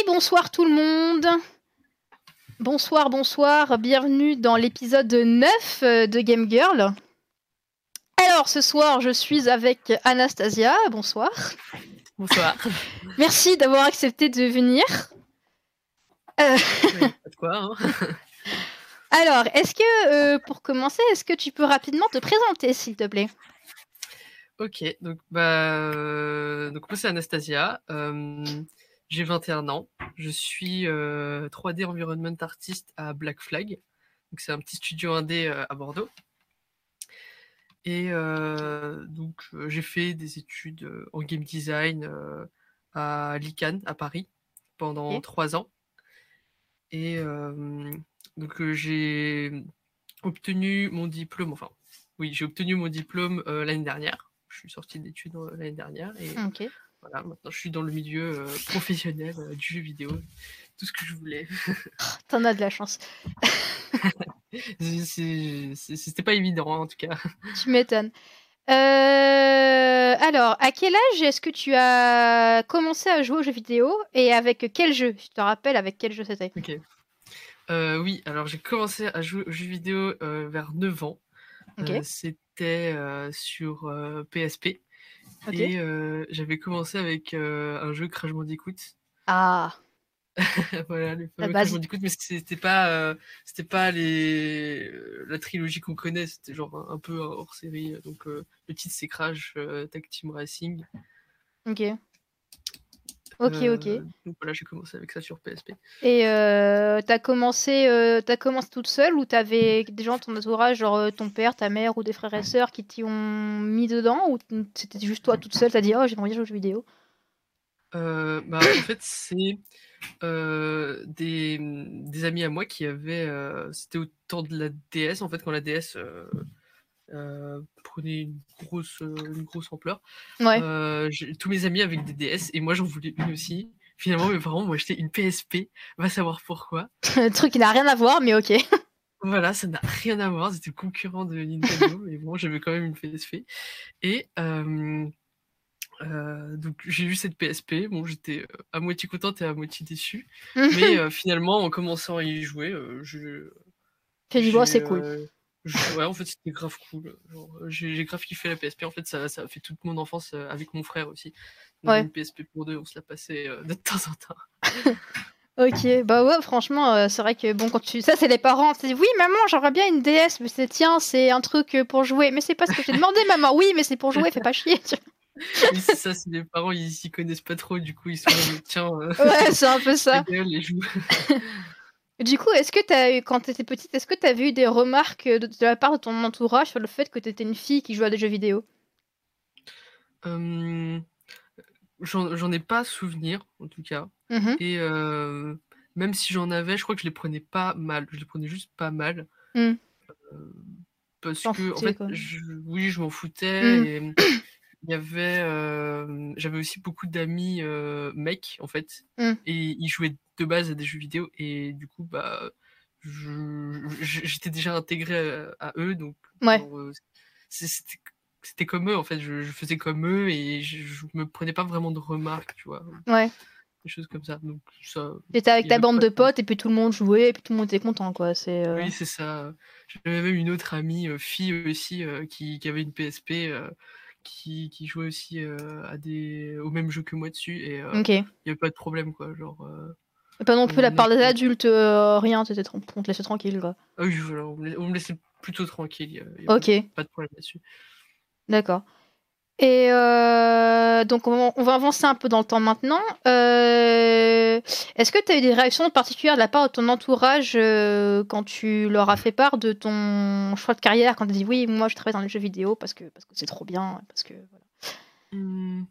Et bonsoir tout le monde. Bonsoir, bonsoir. Bienvenue dans l'épisode 9 euh, de Game Girl. Alors ce soir, je suis avec Anastasia. Bonsoir. Bonsoir. Merci d'avoir accepté de venir. Euh, pas de quoi. Hein. Alors, est-ce que, euh, pour commencer, est-ce que tu peux rapidement te présenter, s'il te plaît? Ok, donc, bah, donc moi c'est Anastasia. J'ai 21 ans. Je suis 3D euh, Environment Artist à Black Flag. Donc c'est un petit studio indé euh, à Bordeaux. Et euh, donc j'ai fait des études en game design à l'ICANN à Paris pendant trois ans. Et donc j'ai obtenu mon diplôme, enfin oui, j'ai obtenu mon diplôme l'année dernière. Je suis sortie d'études l'année dernière et voilà, maintenant je suis dans le milieu euh, professionnel euh, du jeu vidéo. Tout ce que je voulais. T'en as de la chance. C'était pas évident en tout cas. Tu m'étonnes. Euh, alors, à quel âge est-ce que tu as commencé à jouer aux jeux vidéo et avec quel jeu? Je te rappelle avec quel jeu c'était. Ok. oui, alors j'ai commencé à jouer aux jeux vidéo vers 9 ans. c'était sur PSP. Et j'avais commencé avec un jeu Crash Bandicoot. Ah voilà, le fameux Crash Bandicoot, mais c'était pas, c'était pas les, la trilogie qu'on connaît, c'était genre un, peu hors série. Donc le titre c'est Crash Tag Team Racing. Ok. Ok, ok. Donc voilà, j'ai commencé avec ça sur PSP. Et euh, t'as commencé, euh, as commencé toute seule ou t'avais des gens de ton entourage, genre ton père, ta mère ou des frères et sœurs qui t'y ont mis dedans ou c'était juste toi toute seule, t'as dit oh j'ai envie de jouer aux jeux vidéo? Euh, bah, En fait, c'est des, des, amis à moi qui avaient. c'était au temps de la DS, en fait, quand la DS euh, prenait une grosse, euh, une grosse ampleur. Euh, tous mes amis avec des DS et moi j'en voulais une aussi. Finalement, mes parents m'ont acheté une PSP, va savoir pourquoi. Un truc qui n'a rien à voir, mais ok. Voilà, ça n'a rien à voir, c'était le concurrent de Nintendo, mais bon, j'avais quand même une PSP. Et donc j'ai eu cette PSP, bon, j'étais à moitié contente et à moitié déçue, mais finalement, en commençant à y jouer, je. J'ai dit, c'est cool ouais, en fait, c'était grave cool. J'ai grave kiffé la PSP. En fait, ça, ça a fait toute mon enfance euh, avec mon frère aussi. ouais. Une PSP pour deux, on se la passait euh, de temps en temps. ok, bah ouais, franchement, euh, c'est vrai que bon, quand tu. Ça, c'est les parents. C'est oui, maman, j'aurais bien une DS, mais c'est tiens, c'est un truc pour jouer. Mais c'est pas ce que j'ai demandé, maman. Oui, mais c'est pour jouer, fais pas chier. oui, c'est ça, c'est les parents, ils s'y connaissent pas trop, du coup, ils sont tiens. ouais, c'est un peu ça. Du coup, est-ce que as eu, quand tu étais petite, est-ce que tu as eu des remarques de, la part de ton entourage sur le fait que tu étais une fille qui jouait à des jeux vidéo? J'en ai pas souvenir, en tout cas. Mmh Et même si j'en avais, je crois que je les prenais pas mal. Je les prenais juste pas mal. Mmh. parce que, en fait, oui, je m'en foutais. Mmh. Et il y avait. J'avais aussi beaucoup d'amis mecs, en fait. Et ils jouaient de base à des jeux vidéo et du coup bah j'étais déjà intégré à, eux donc c'était comme eux en fait je, faisais comme eux et je, me prenais pas vraiment de remarques tu vois ouais des choses comme ça donc ça t'étais avec ta bande de potes et puis tout le monde jouait et puis tout le monde était content quoi c'est euh oui c'est ça j'avais même une autre amie fille aussi qui, qui, avait une PSP qui, qui, jouait aussi à des au même jeu que moi dessus et il y avait pas de problème quoi genre pas non plus la part des adultes, euh, rien, on te laissait tranquille. Quoi. Ah oui, voilà, on me laissait plutôt tranquille. ok. Pas, de problème là-dessus. D'accord. Et euh, donc, on, va avancer un peu dans le temps maintenant. Euh, est-ce que tu as eu des réactions particulières de la part de ton entourage quand tu leur as fait part de ton choix de carrière, quand tu as dit oui, moi je travaille dans les jeux vidéo parce que parce que c'est trop bien, parce que voilà. Mmh.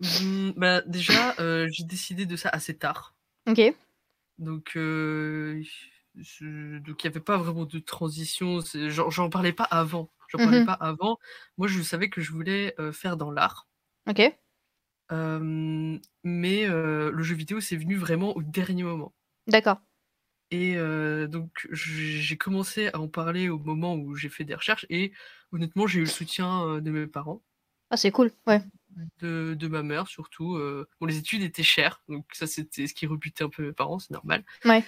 Mmh, bah, déjà, j'ai décidé de ça assez tard. Ok. Donc, euh, donc il n'y avait pas vraiment de transition. J'en parlais pas avant. J'en parlais mmh pas avant. Moi, je savais que je voulais euh, faire dans l'art. Ok. mais le jeu vidéo, c'est venu vraiment au dernier moment. D'accord. Et donc, j'ai commencé à en parler au moment où j'ai fait des recherches. Et honnêtement, j'ai eu le soutien de mes parents. Ah, c'est cool, ouais. de, de, ma mère, surtout. bon, les études étaient chères, donc ça, c'était ce qui rebutait un peu mes parents, c'est normal. Ouais.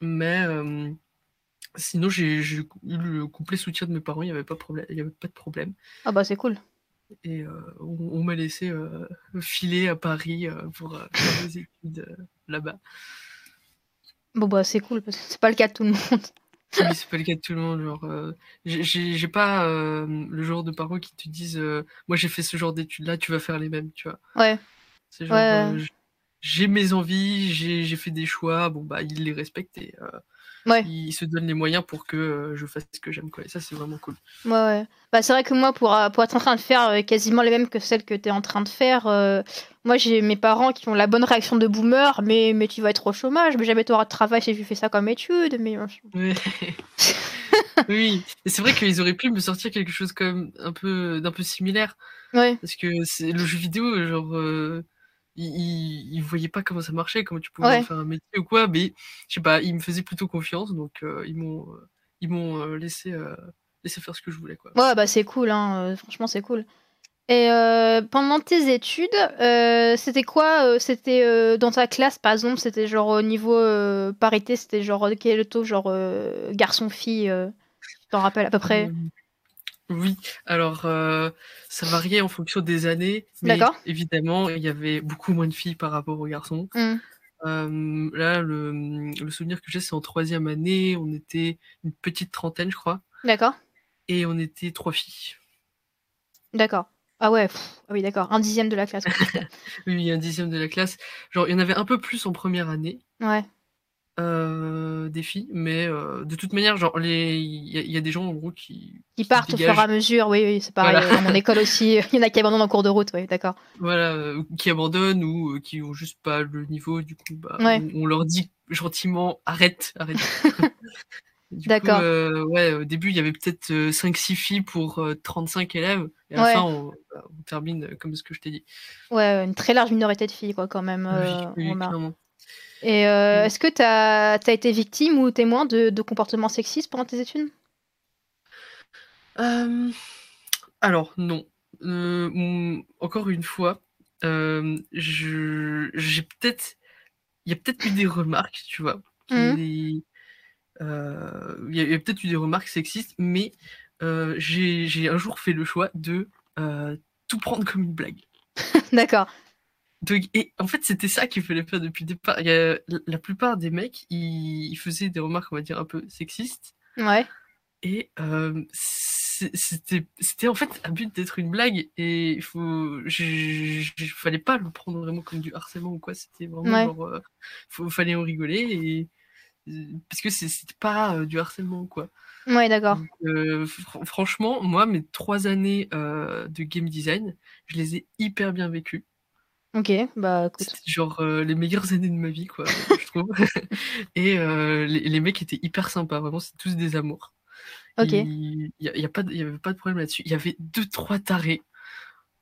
Mais sinon, j'ai eu le complet soutien de mes parents, il n'y avait, pas avait pas de problème. Ah bah, c'est cool. Et on, m'a laissé filer à Paris pour faire des études là-bas. Bon, bah, c'est cool, parce que c'est pas le cas de tout le monde. Oui, c'est pas le cas de tout le monde. Genre, euh, j'ai pas euh, le genre de parents qui te disent euh, Moi, j'ai fait ce genre d'études-là, tu vas faire les mêmes, tu vois. Ouais. C'est genre, j'ai mes envies, j'ai fait des choix, bon, bah, ils les respectent et Ouais. ils se donnent les moyens pour que je fasse ce que j'aime, quoi. Et ça, c'est vraiment cool. Ouais, ouais. Bah, c'est vrai que moi, pour, pour être en train de faire quasiment les mêmes que celles que tu es en train de faire, moi, j'ai mes parents qui ont la bonne réaction de boomer, mais, mais tu vas être au chômage, mais jamais tu auras de travail si tu fais ça comme étude. Mais... Oui, oui. Et c'est vrai qu'ils auraient pu me sortir quelque chose comme un peu d'un peu similaire. Ouais. Parce que c'est le jeu vidéo, genre, euh, ils, ils, voyaient pas comment ça marchait, comment tu pouvais faire un métier ou quoi, mais je sais pas, ils me faisaient plutôt confiance, donc euh, ils m'ont euh, ils m'ont laissé laissé faire ce que je voulais, quoi. Ouais, bah c'est cool, hein. franchement, c'est cool. Et euh, pendant tes études, euh, c'était quoi euh, C'était dans ta classe, par exemple, c'était genre au niveau parité, c'était genre quel taux, genre garçon-fille t'en rappelles à peu près? Oui, alors ça variait en fonction des années, mais évidemment, il y avait beaucoup moins de filles par rapport aux garçons. Mmh. là, le, le, souvenir que j'ai, c'est en troisième année, on était une petite trentaine, je crois. D'accord. Et on était trois filles. D'accord. Ah ouais, ah oui, d'accord. Un dixième de la classe. oui, un dixième de la classe. Genre, il y en avait un peu plus en première année. Ouais. Euh, des filles, mais euh, de toute manière, genre, il y, a des gens en gros qui. Qui partent au fur et à mesure, oui, oui c'est pareil. Dans mon école aussi, il y en a qui abandonnent en cours de route, oui, d'accord. Voilà, euh, qui abandonnent ou qui ont juste pas le niveau, du coup, bah, on, leur dit gentiment arrête, arrête. D'accord. Euh, ouais, au début, il y avait peut-être 5-6 euh, filles pour 35 euh, élèves. Et à la fin, bah, on, termine comme ce que je t'ai dit. Ouais, une très large minorité de filles, quoi, quand même. oui, Et mm. est-ce que tu as, as, été victime ou témoin de, de comportements sexistes pendant tes études? Alors, non. encore une fois, j'ai peut-être. Il y a peut-être eu des remarques, tu vois, mmh. euh, il y a, peut-être eu des remarques sexistes, mais euh, j'ai un jour fait le choix de euh, tout prendre comme une blague. D'accord. Et en fait, c'était ça qu'il fallait faire depuis le départ. Il la plupart des mecs, ils, faisaient des remarques, on va dire, un peu sexistes. Ouais. Et c'était en fait un but d'être une blague. Et il faut, fallait pas le prendre vraiment comme du harcèlement ou quoi. C'était vraiment genre, il fallait en rigoler. Et parce que c'est pas euh, du harcèlement quoi. Ouais, d'accord. Euh, franchement, moi, mes trois années euh, de game design, je les ai hyper bien vécues. Ok, bah écoute. genre les meilleures années de ma vie, quoi, je trouve. Et les, mecs étaient hyper sympas, vraiment, c'est tous des amours. Ok. Il n'y y a, pas avait pas de problème là-dessus. Il y avait deux, trois tarés.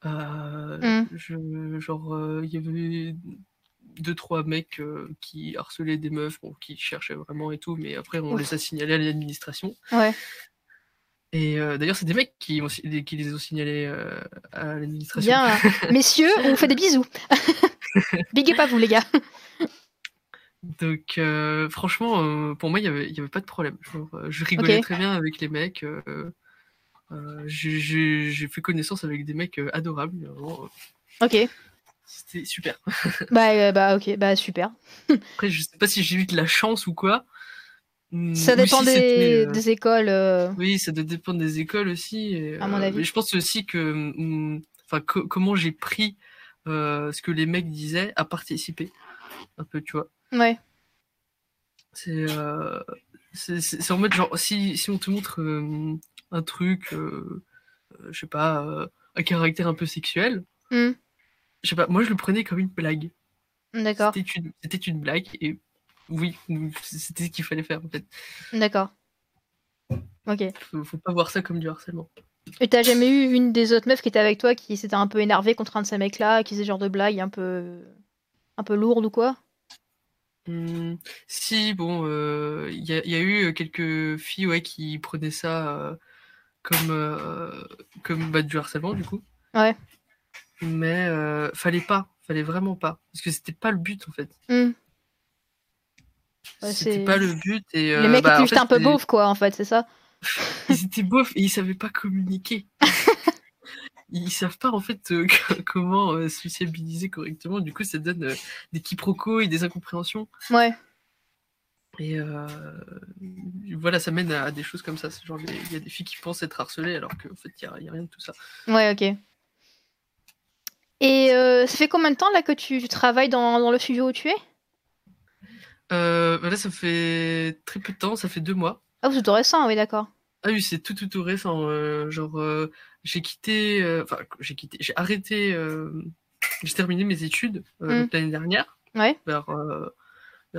Mmh. je, genre, il y avait deux trois mecs euh, qui harcelaient des meufs, bon, qui cherchaient vraiment et tout, mais après on les a signalés à l'administration. Ouais. Et euh, d'ailleurs, c'est des mecs qui, qui les ont signalés euh, à l'administration. Bien, messieurs, on vous fait des bisous. Big pas vous, les gars. Donc, franchement, pour moi, il n'y avait, y avait pas de problème. je rigolais très bien avec les mecs. J'ai fait connaissance avec des mecs adorables. Ok. C'était super. bah, euh, bah, ok, bah, super. Après, je sais pas si j'ai eu de la chance ou quoi. Hmm, ça dépend des, euh, des, écoles. Euh. Oui, ça doit dépendre des écoles aussi. à mon avis. Mais je pense aussi que. Hmm, enfin, comment j'ai pris ce que les mecs disaient à participer. Un peu, tu vois. Ouais. C'est. c'est en mode genre, si, si on te montre un truc, je sais pas, un caractère un peu sexuel. Hmm je sais pas, moi je le prenais comme une blague. D'accord. C'était une, blague et oui, c'était ce qu'il fallait faire en fait. D'accord. Ok. Faut, faut pas voir ça comme du harcèlement. Et t'as jamais eu une des autres meufs qui était avec toi qui s'était un peu énervée contre un de ces mecs-là, qui faisait genre de blague un peu un peu lourde ou quoi? Mmh, Si, bon, il euh, y, a eu quelques filles ouais, qui prenaient ça euh, comme, euh, comme bah, du harcèlement du coup. Ouais. Mais fallait pas, fallait vraiment pas. Parce que c'était pas le but en fait. Mmh. C'était pas le but. Et, Les mecs bah, étaient juste un peu beaufs, quoi, en fait, c'est ça Ils étaient beaufs et ils savaient pas communiquer. ils savent pas en fait comment sociabiliser correctement. Du coup, ça donne des quiproquos et des incompréhensions. Ouais. Et voilà, ça mène à, des choses comme ça. Genre, il y a des filles qui pensent être harcelées alors qu'en fait, il n'y a, rien de tout ça. Ouais, ok. Et ça fait combien de temps là que tu, travailles dans, le studio où tu es? Euh, bah Là, ça fait très peu de temps, ça fait deux mois. Ah, c'est tout récent, oui, d'accord. Ah oui, c'est tout, tout, tout récent. genre, j'ai quitté, enfin, j'ai quitté, j'ai arrêté, j'ai terminé mes études mmh. l'année dernière. Ouais. Vers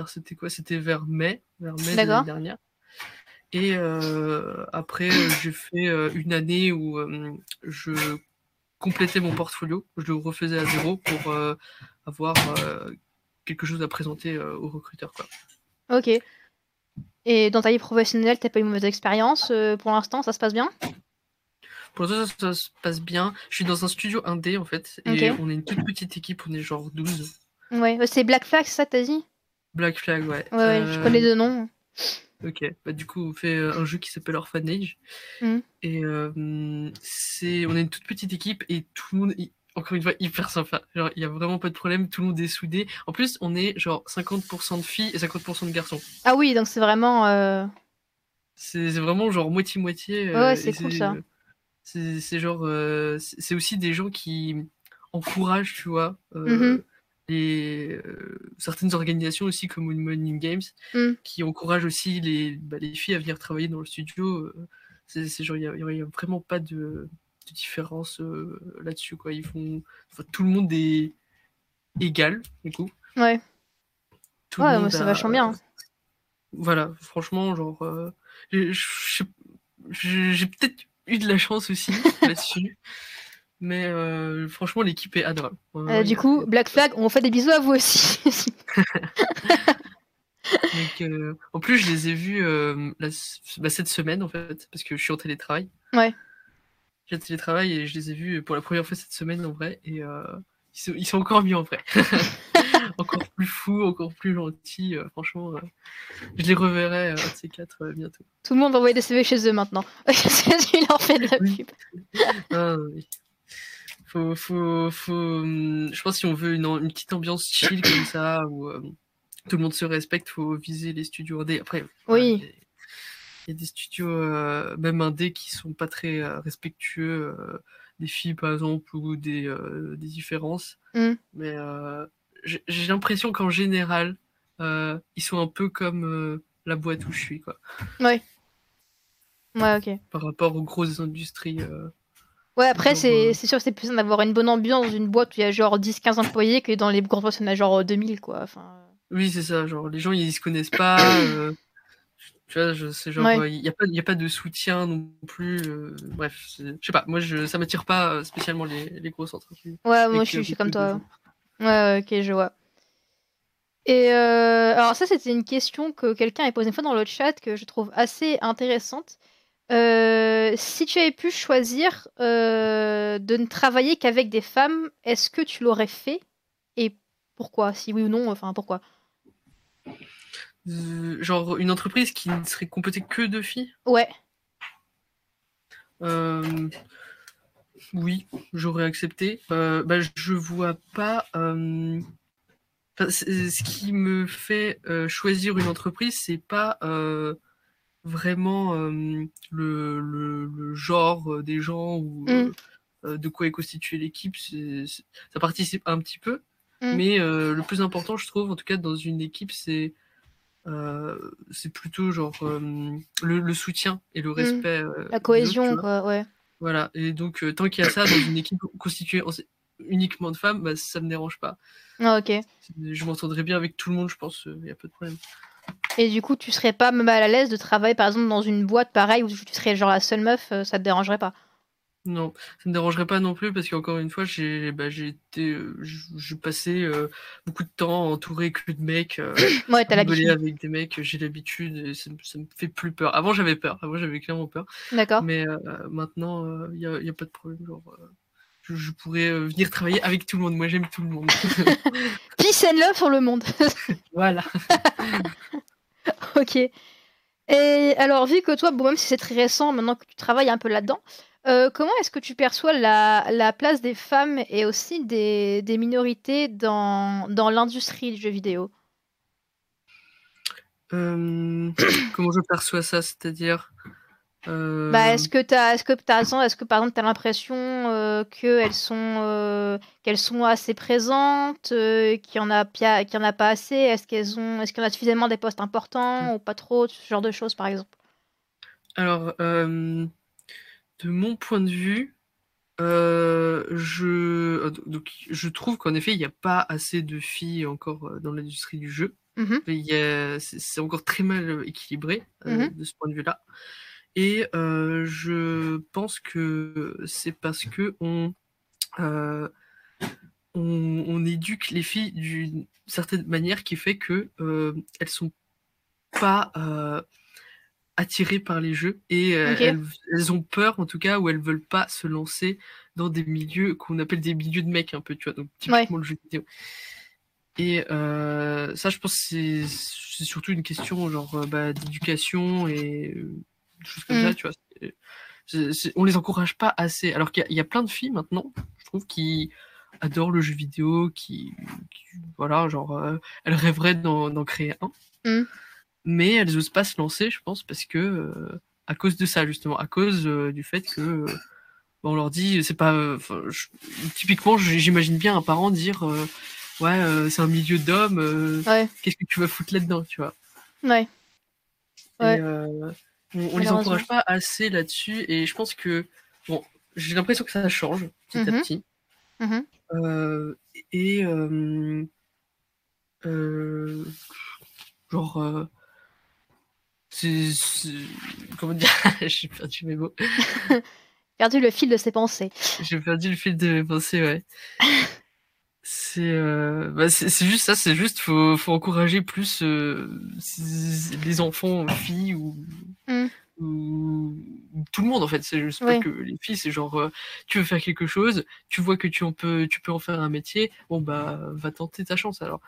c'était quoi? C'était vers mai, vers mai l'année dernière. Et euh, après, euh, j'ai fait euh, une année où je complétais mon portfolio. Je le refaisais à zéro pour avoir quelque chose à présenter aux recruteurs. Quoi. Ok. Et dans ta vie professionnelle, t'as pas eu une mauvaise expérience pour l'instant Ça se passe bien? Pour l'instant, ça, se passe bien. Je suis dans un studio indé en fait. Et on est une toute petite équipe, on est genre 12. Ouais, c'est Black Flag, ça, t'as dit? Black Flag, ouais. Ouais, je connais deux noms. Ok, bah, du coup, on fait euh, un jeu qui s'appelle Orphanage. Mm. Et euh, c'est, on est une toute petite équipe et tout le monde, est, encore une fois, hyper sympa. Genre, il y a vraiment pas de problème, tout le monde est soudé. En plus, on est genre 50% de filles et 50% de garçons. Ah oui, donc c'est vraiment. Euh, c'est vraiment genre moitié-moitié. ouais, c'est cool ça. C'est genre. c'est aussi des gens qui encouragent, tu vois. Mm-hmm certaines organisations aussi comme Morning Games mmh. qui encouragent aussi les, bah, les, filles à venir travailler dans le studio. c'est genre il n'y a, vraiment pas de, différence là-dessus quoi. Ils font tout le monde est égal du coup. Ouais. Tout ouais, c'est vachement bien. Voilà, franchement genre j'ai peut-être eu de la chance aussi là-dessus. Mais euh, franchement, l'équipe est adorable. Euh, du coup, Black Flag, on fait des bisous à vous aussi. euh, en plus, je les ai vus euh, bah, cette semaine, en fait, parce que je suis en télétravail. Ouais. J'ai en télétravail et je les ai vus pour la première fois cette semaine, en vrai. Et euh, ils sont, ils, sont, encore mieux, en vrai. encore plus fous, encore plus gentils. franchement, je les reverrai, ces quatre, bientôt. Tout le monde va envoyer des CV chez eux maintenant. Il leur fait de la pub? Ah, oui. Faut, faut, faut, hum, je pense que si on veut une, une petite ambiance chill comme ça, où euh, tout le monde se respecte, faut viser les studios indés. Après, oui. il y, a des studios, euh, même indés, qui sont pas très euh, respectueux des filles, par exemple, ou des, des différences. Mmh. Mais j'ai l'impression qu'en général, ils sont un peu comme la boîte où je suis, quoi. Ouais. Ouais, ok. Par rapport aux grosses industries. Ouais, après, c'est sûr que c'est plus simple d'avoir une bonne ambiance dans une boîte où il y a genre 10-15 employés que dans les grandes boîtes, on a genre 2000, quoi. Enfin... Oui, c'est ça. Genre, les gens, ils se connaissent pas. Euh, tu vois, je sais, genre, il n'y a, pas, a pas de soutien non plus. Euh, bref, je sais pas. Moi, je, ça m'attire pas euh, spécialement les, les grosses entreprises. Ouais, moi, je suis, comme toi. Ouais, ok, je vois. Et alors, ça, c'était une question que quelqu'un a posée une fois dans le chat que je trouve assez intéressante. Euh, si tu avais pu choisir euh, de ne travailler qu'avec des femmes, est-ce que tu l'aurais fait? Et pourquoi? Si oui ou non, enfin pourquoi? euh, Genre une entreprise qui ne serait composée que de filles? Ouais. oui, j'aurais accepté. bah, je vois pas. ce qui me fait choisir une entreprise, c'est pas vraiment le, le, genre des gens ou mmh. de quoi est constituée l'équipe. Ça participe un petit peu, mmh. mais le plus important, je trouve, en tout cas dans une équipe, c'est c'est plutôt genre le, soutien et le mmh. respect. La cohésion, quoi, ouais. Voilà, et donc tant qu'il y a ça dans une équipe constituée uniquement de femmes, bah, ça me dérange pas. Ah, ok. Je m'entendrai bien avec tout le monde, je pense, il n'y a pas de problème. Et du coup, tu serais pas mal à l'aise de travailler par exemple dans une boîte pareille où tu serais genre la seule meuf, euh, ça te dérangerait pas? Non, ça me dérangerait pas non plus parce qu'encore une fois, j'ai bah, été, euh, je passais euh, beaucoup de temps entouré que de mecs. ouais, t'as l'habitude. avec des mecs, j'ai l'habitude et ça, me fait plus peur. Avant, j'avais peur. Avant, j'avais clairement peur. D'accord. Mais maintenant, il n'y a, pas de problème. Genre, je pourrais venir travailler avec tout le monde. Moi, j'aime tout le monde. Peace and love sur le monde. voilà. ok. Et alors, vu que toi, bon, même si c'est très récent, maintenant que tu travailles un peu là-dedans, euh, comment est-ce que tu perçois la, place des femmes et aussi des, minorités dans, dans l'industrie du jeu vidéo? Euh, Comment je perçois ça? C'est-à-dire euh, bah, est-ce que tu as, est-ce que as, est-ce que par exemple tu as l'impression qu'elles sont, qu'elles sont assez présentes, qu'il n'y en, a, y en a pas assez? Est-ce qu'elles ont, est-ce qu'il y en a suffisamment des postes importants ou pas trop? Ce genre de choses par exemple. Alors, de mon point de vue, euh, je, donc, je trouve qu'en effet, il n'y a pas assez de filles encore euh, dans l'industrie du jeu. Mmh c'est encore très mal équilibré euh, mmh de ce point de vue-là. Et je pense que c'est parce que on, on, on, éduque les filles d'une certaine manière qui fait que elles sont pas attirées par les jeux et euh, elles, ont peur en tout cas ou elles veulent pas se lancer dans des milieux qu'on appelle des milieux de mecs un peu tu vois donc typiquement le jeu vidéo. Et euh, ça je pense c'est c'est surtout une question genre euh, bah, d'éducation et des choses comme ça mmh. tu vois on les encourage pas assez. Alors qu'il y, a plein de filles maintenant je trouve qui adorent le jeu vidéo qui, voilà genre elles rêveraient d'en créer un. Mmh mais elles osent pas se lancer, je pense, parce que euh, à cause de ça justement, à cause euh, du fait que euh, on leur dit, c'est pas, typiquement, j'imagine bien un parent dire, ouais, c'est un milieu d'hommes, qu'est-ce que tu vas foutre là-dedans, tu vois? Ouais. ouais. on, les encourage pas assez là-dessus, et je pense que, bon, j'ai l'impression que ça change petit à mm-hmm. petit. Mm-hmm. et genre Comment dire? J'ai perdu mes mots. perdu le fil de ses pensées. J'ai perdu le fil de mes pensées, ouais. c'est euh... bah, juste ça, c'est juste faut, faut encourager plus euh, les enfants, filles ou, mm. ou, tout le monde en fait. C'est juste pas que les filles, c'est genre euh, tu veux faire quelque chose, tu vois que tu en peux, tu peux en faire un métier, bon bah va tenter ta chance alors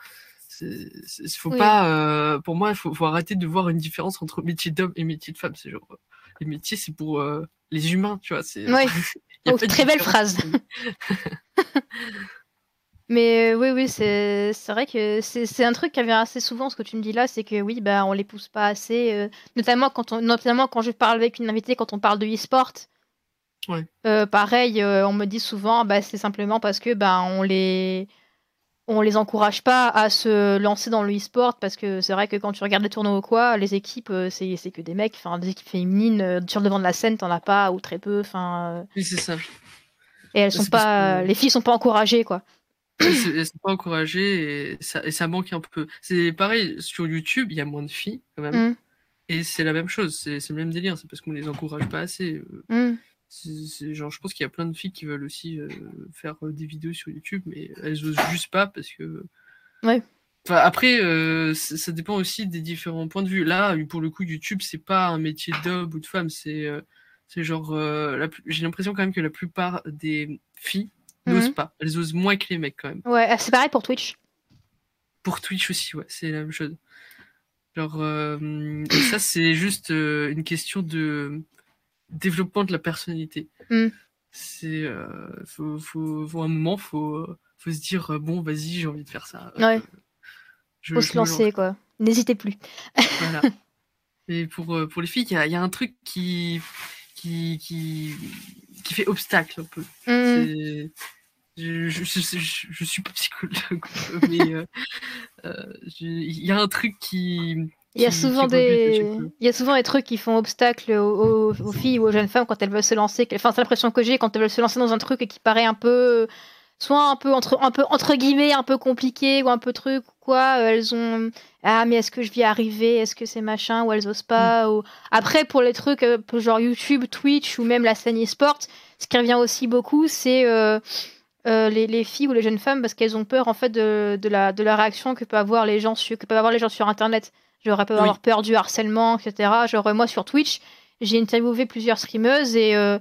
faut pas, euh, pour moi, il faut, faut, arrêter de voir une différence entre métier d'homme et métier de femme. C'est genre, les métiers, c'est pour euh, les humains, tu vois. C'est, oh, très belle phrase. Mais euh, oui, oui, c'est, vrai que c'est, un truc qui revient assez souvent, ce que tu me dis là, c'est que oui, bah, on les pousse pas assez, notamment, quand on, notamment quand je parle avec une invitée, quand on parle de e-sport. pareil, on me dit souvent, bah, c'est simplement parce que bah, on les on les encourage pas à se lancer dans le e-sport parce que c'est vrai que quand tu regardes les tournois ou quoi, les équipes, euh, c'est, que des mecs, enfin des équipes féminines euh, sur le devant de la scène, t'en as pas ou très peu, enfin. Euh. Oui, c'est ça. Et elles sont pas, les filles sont pas encouragées quoi. Elles sont pas encouragées et ça, et ça manque un peu. C'est pareil sur YouTube, il y a moins de filles quand même. Mmh. Et c'est la même chose, c'est, le même délire, c'est parce qu'on les encourage pas assez. Mmh genre, je pense qu'il y a plein de filles qui veulent aussi euh, faire euh, des vidéos sur YouTube, mais elles osent juste pas parce que. Ouais. Enfin, après, euh, ça dépend aussi des différents points de vue. Là, pour le coup, YouTube, c'est pas un métier d'homme ou de femme, c'est c'est genre. J'ai l'impression quand même que la plupart des filles n'osent mhm. pas. Elles osent moins que les mecs quand même. Ouais, ah, c'est pareil pour Twitch. Pour Twitch aussi, ouais, c'est la même chose. Genre, ça, c'est juste une question de développement de la personnalité. Mm. C'est euh, faut, faut, un moment faut faut se dire euh, bon vas-y j'ai envie de faire ça. Ouais. Je, faut se lancer quoi. N'hésitez plus. voilà. Et pour euh, pour les filles il y a, y a, un truc qui qui qui qui fait obstacle un peu. Mm. Je, je, je, je, suis pas psychologue, mais il y a un truc qui, il y, a souvent des... il y a souvent des trucs qui font obstacle aux, filles ou aux jeunes femmes quand elles veulent se lancer. Enfin, c'est l'impression que j'ai quand elles veulent se lancer dans un truc qui paraît un peu, soit un peu entre, un peu entre guillemets, un peu compliqué ou un peu truc ou quoi. Euh, elles ont ah mais est-ce que je vais y arriver? Est-ce que c'est machin? Ou elles osent pas? Mm. ou... Après pour les trucs euh, genre YouTube, Twitch ou même la scène e-sport, ce qui revient aussi beaucoup, c'est euh, les, les, filles ou les jeunes femmes parce qu'elles ont peur en fait de, de, la, de la réaction que peuvent avoir les gens sur, que peuvent avoir les gens sur Internet. J'aurais pas avoir peur du harcèlement, etc. Genre, moi, sur Twitch, j'ai interviewé plusieurs streameuses et euh,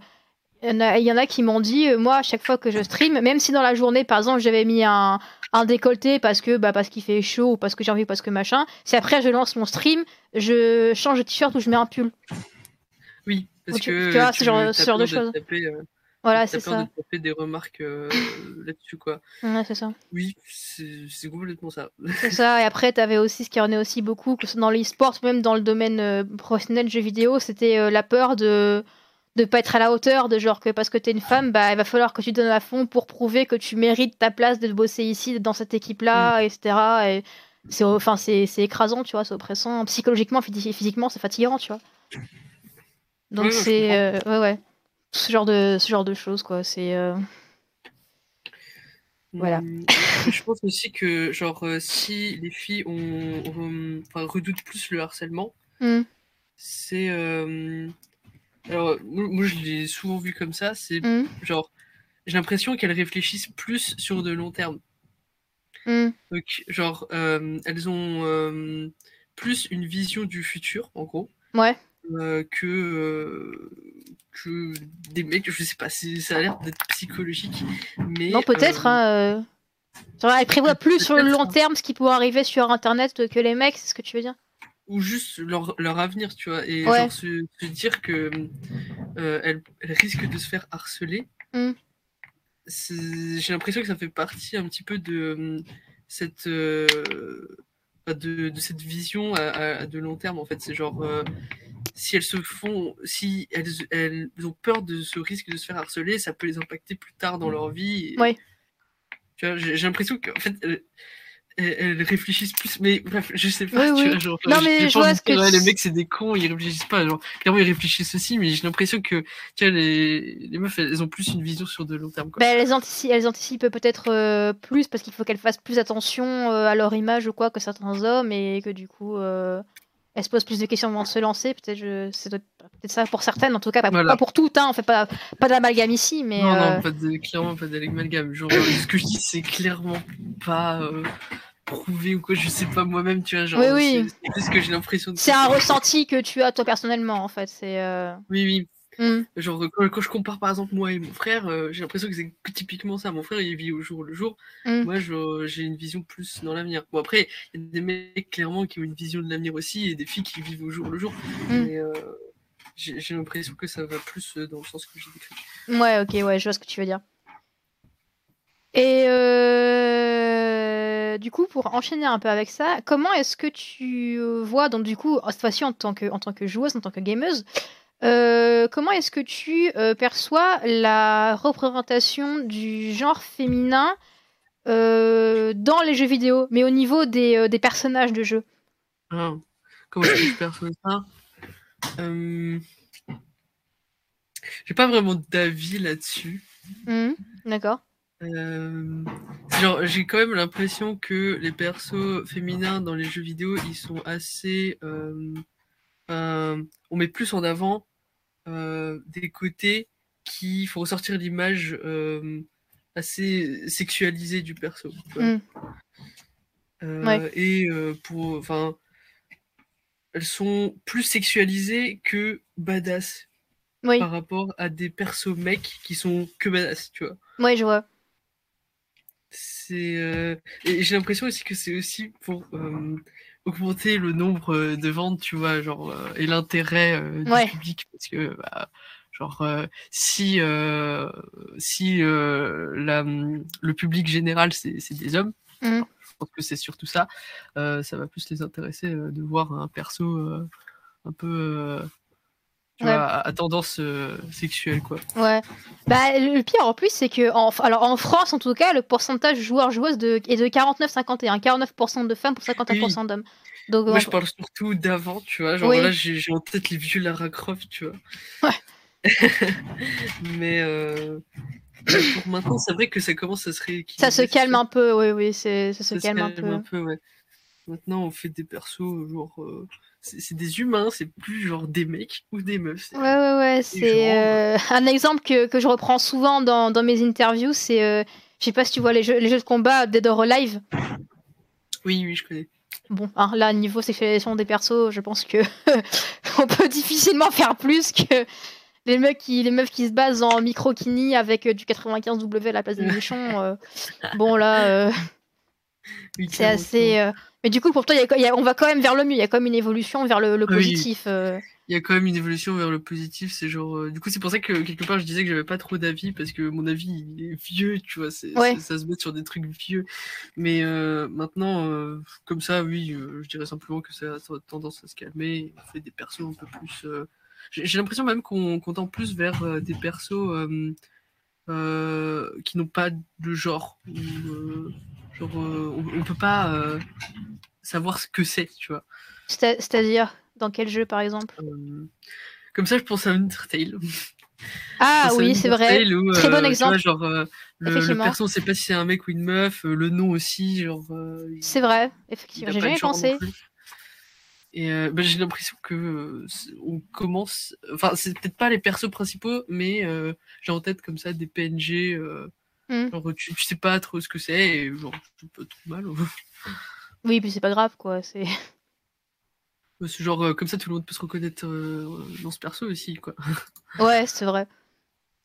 Il y, en a, qui m'ont dit, moi, à chaque fois que je stream, même si dans la journée, par exemple, j'avais mis un, un décolleté parce que bah, parce qu'il fait chaud ou parce que j'ai envie, parce que machin, si après je lance mon stream, je change de t-shirt ou je mets un pull. Oui, parce que tu vois, ce genre, ce genre de, choses. Euh, voilà, c'est ça. de taper des remarques euh, là-dessus, quoi. Ouais, c'est ça. Oui, c'est complètement ça. C'est ça, et après, tu avais aussi ce qui en est aussi beaucoup, que dans l'e-sport, même dans le domaine euh, professionnel de jeux vidéo, c'était la peur de de pas être à la hauteur, de genre que parce que t'es une femme, bah il va falloir que tu donnes à fond pour prouver que tu mérites ta place de bosser ici, dans cette équipe-là, mm. etc. Et c'est enfin c'est écrasant, tu vois, c'est oppressant psychologiquement, physiquement, c'est fatigant, tu vois. Donc c'est euh, ouais ouais ce genre de ce genre de choses quoi. C'est euh, voilà. Mm. je pense aussi que genre euh, si les filles ont, enfin, redoutent plus le harcèlement, mm. c'est alors moi je l'ai souvent vu comme ça. C'est mm. genre j'ai l'impression qu'elles réfléchissent plus sur de long terme. Donc genre elles ont plus une vision du futur en gros. Ouais. Euh, que, euh, que des mecs, je sais pas, ça a l'air d'être psychologique. Mais, non, peut-être. Euh, hein, elle prévoit plus sur le long hein. terme ce qui pourrait arriver sur Internet que les mecs, c'est ce que tu veux dire? Ou juste leur, leur avenir, tu vois, et genre se, dire que elle, risque de se faire harceler. Mmh. J'ai l'impression que ça fait partie un petit peu de cette de, de, cette vision à, de long terme en fait c'est genre si elles se font, si elles, elles, ont peur de ce risque de se faire harceler, ça peut les impacter plus tard dans leur vie. Oui. Tu vois, j'ai l'impression qu'en fait, elles, réfléchissent plus, mais bref, je sais pas. tu Vois, genre, non, mais je vois ce que. les mecs, c'est des cons, ils réfléchissent pas. Genre, clairement, ils réfléchissent aussi, mais j'ai l'impression que tu vois, les, les meufs, elles ont plus une vision sur de long terme. Quoi. Bah, elles, anticipent, elles anticipent peut-être euh, plus parce qu'il faut qu'elles fassent plus attention euh, à leur image ou quoi que certains hommes et que du coup. Euh elle se pose plus de questions avant de se lancer. Peut-être je... c'est peut-être ça pour certaines, en tout cas, pas, pour toutes. Hein. On fait pas, pas d'amalgame ici. Mais, non, non, euh, pas de, clairement pas d'amalgame. Genre, euh, ce que je dis, c'est clairement pas euh, prouvé ou quoi. Je sais pas moi-même, tu vois. Genre, oui, oui. C'est ce que j'ai l'impression. C'est un ressenti que tu as toi personnellement, en fait. C'est. Oui, oui. Mm. Genre, quand, je compare par exemple moi et mon frère, euh, j'ai l'impression que c'est typiquement ça. Mon frère, il vit au jour le jour. Mm. Moi, j'ai une vision plus dans l'avenir. Bon, après, il y a des mecs clairement qui ont une vision de l'avenir aussi et des filles qui vivent au jour le jour. Mm. Mais euh, j'ai l'impression que ça va plus euh, dans le sens que j'ai décrit. Ouais, ok, ouais, je vois ce que tu veux dire. Et du coup, pour enchaîner un peu avec ça, comment est-ce que tu vois, donc du coup, cette fois-ci en tant que, en tant que joueuse, en tant que gameuse, euh, comment est-ce que tu euh, perçois la représentation du genre féminin euh, dans les jeux vidéo, mais au niveau des, personnages de jeu ah, Comment est-ce que je perçois ça? J'ai pas vraiment d'avis là-dessus. Mmh, d'accord. j'ai quand même l'impression que les persos féminins dans les jeux vidéo, ils sont assez. on met plus en avant des côtés qui font ressortir l'image euh, assez sexualisée du perso. Mm. Euh, et pour, enfin, elles sont plus sexualisées que badass par rapport à des persos mecs qui sont que badass, tu vois. Ouais, je vois. C'est et j'ai l'impression aussi que c'est aussi pour augmenter le nombre euh, de ventes, tu vois, genre, euh, et l'intérêt euh, du public, parce que, bah, genre, si, si la, le public général, c'est des hommes, mmh. je pense que c'est surtout ça, ça va plus les intéresser de voir un perso un peu à, tendance sexuelle quoi. Ouais. Bah le pire en plus c'est que en, alors en France en tout cas le pourcentage de, est de 49-51, 49%, de femmes pour 51% d'hommes. Donc, Moi, je parle surtout d'avant, tu vois. Genre là, j'ai en tête les vieux Lara Croft, tu vois. Ouais. Mais euh, pour maintenant, c'est vrai que ça commence à se rééquilibrer. Ça se calme un peu, oui, oui, ça, se calme, un peu. Un peu ouais. Maintenant, on fait des persos, genre. Euh, c'est des humains, c'est plus genre des mecs ou des meufs. Ouais, ouais, ouais. C'est euh, un exemple que, que, je reprends souvent dans, dans mes interviews. C'est, je sais pas si tu vois les jeux, les jeux de combat Dead or Alive. Oui, oui, je connais. Bon, hein, là, niveau sexualisation des persos, je pense que on peut difficilement faire plus que. les meufs qui, les meufs qui se basent en micro-kini avec du 95W à la place des méchants. bon, là, c'est assez. Mais du coup, pour toi, on va quand même vers le mieux. Il y a quand même une évolution vers le, positif il y a quand même une évolution vers le positif. C'est genre, euh, du coup, c'est pour ça que quelque part je disais que j'avais pas trop d'avis parce que mon avis il est vieux, tu vois. C'est, ça se met sur des trucs vieux. Mais euh, maintenant, euh, comme ça, oui, je dirais simplement que ça, ça, a tendance à se calmer. On fait des persos un peu plus. J'ai, l'impression même qu'on, tend plus vers des persos qui n'ont pas de genre. Genre, on, on, peut pas savoir ce que c'est, tu vois. C'est-à-dire dans quel jeu, par exemple? Euh, Comme ça, je pense à Undertale. Ah oui, c'est vrai. Très bon euh, exemple. genre, euh, le, perso, on sait pas si c'est un mec ou une meuf, le nom aussi, genre. c'est vrai, effectivement. J'ai jamais pensé. Et bah, j'ai l'impression que on commence. Enfin, c'est peut-être pas les persos principaux, mais j'ai en tête comme ça des PNG. Hmm. Genre, tu, sais pas trop ce que c'est, et genre, c'est pas trop mal. oui, puis c'est pas grave, quoi. C'est. C'est genre euh, comme ça, tout le monde peut se reconnaître euh, dans ce perso aussi, quoi. Ouais, c'est vrai.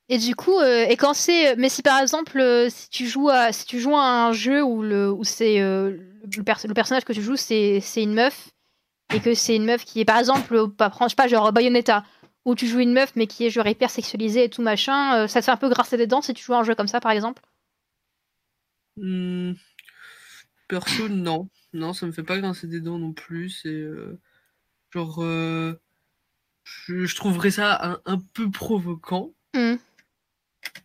Et du coup, euh, et quand c'est, mais si par exemple, si tu joues à, si tu joues à un jeu où le, où c'est le, le, personnage que tu joues, c'est, c'est une meuf, et que c'est une meuf qui est par exemple, pas, je sais pas, genre Bayonetta, où tu joues une meuf mais qui est genre hyper sexualisée et tout machin, ça te fait un peu grasser des dents si tu joues à un jeu comme ça, par exemple? Mmh. Perso, non, non, ça me fait pas grincer des dents non plus. C'est Genre, euh, je, trouverais ça un, peu provoquant. Mm.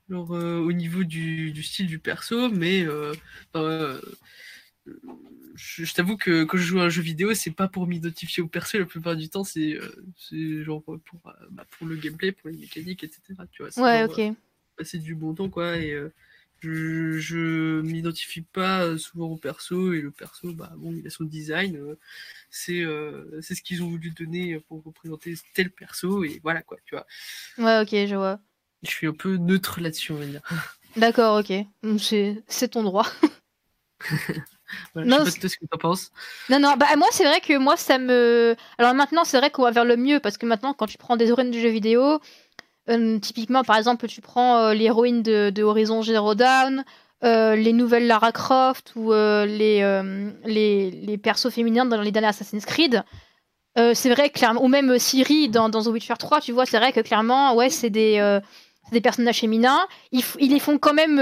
Genre, euh, au niveau du, style du perso, mais euh, je, t'avoue que quand je joue à un jeu vidéo, c'est pas pour m'identifier au perso la plupart du temps, c'est genre pour, bah, pour le gameplay, pour les mécaniques, etc. Tu vois, ouais, ok. passer du bon temps, quoi, et je, je m'identifie pas souvent au perso et le perso bah bon il a son design euh, c'est euh, c'est ce qu'ils ont voulu donner pour représenter tel perso et voilà quoi tu vois. Ouais ok je vois. Je suis un peu neutre là-dessus on va dire. D'accord ok. C'est ton droit non, je sais pas ce que tu penses. Non, non, bah moi c'est vrai que moi ça me. Alors maintenant c'est vrai qu'on va vers le mieux parce que maintenant quand tu prends des horaires de jeux vidéo, euh, typiquement, par exemple, tu prends euh, l'héroïne de, Horizon Zero Dawn, euh, les nouvelles Lara Croft ou les, les, les, persos féminins dans les derniers Assassin's Creed. c'est vrai, clairement, ou même Siri dans, The Witcher 3, tu vois, c'est vrai que clairement, ouais, c'est des, des personnages féminins. Ils, ils, les font quand même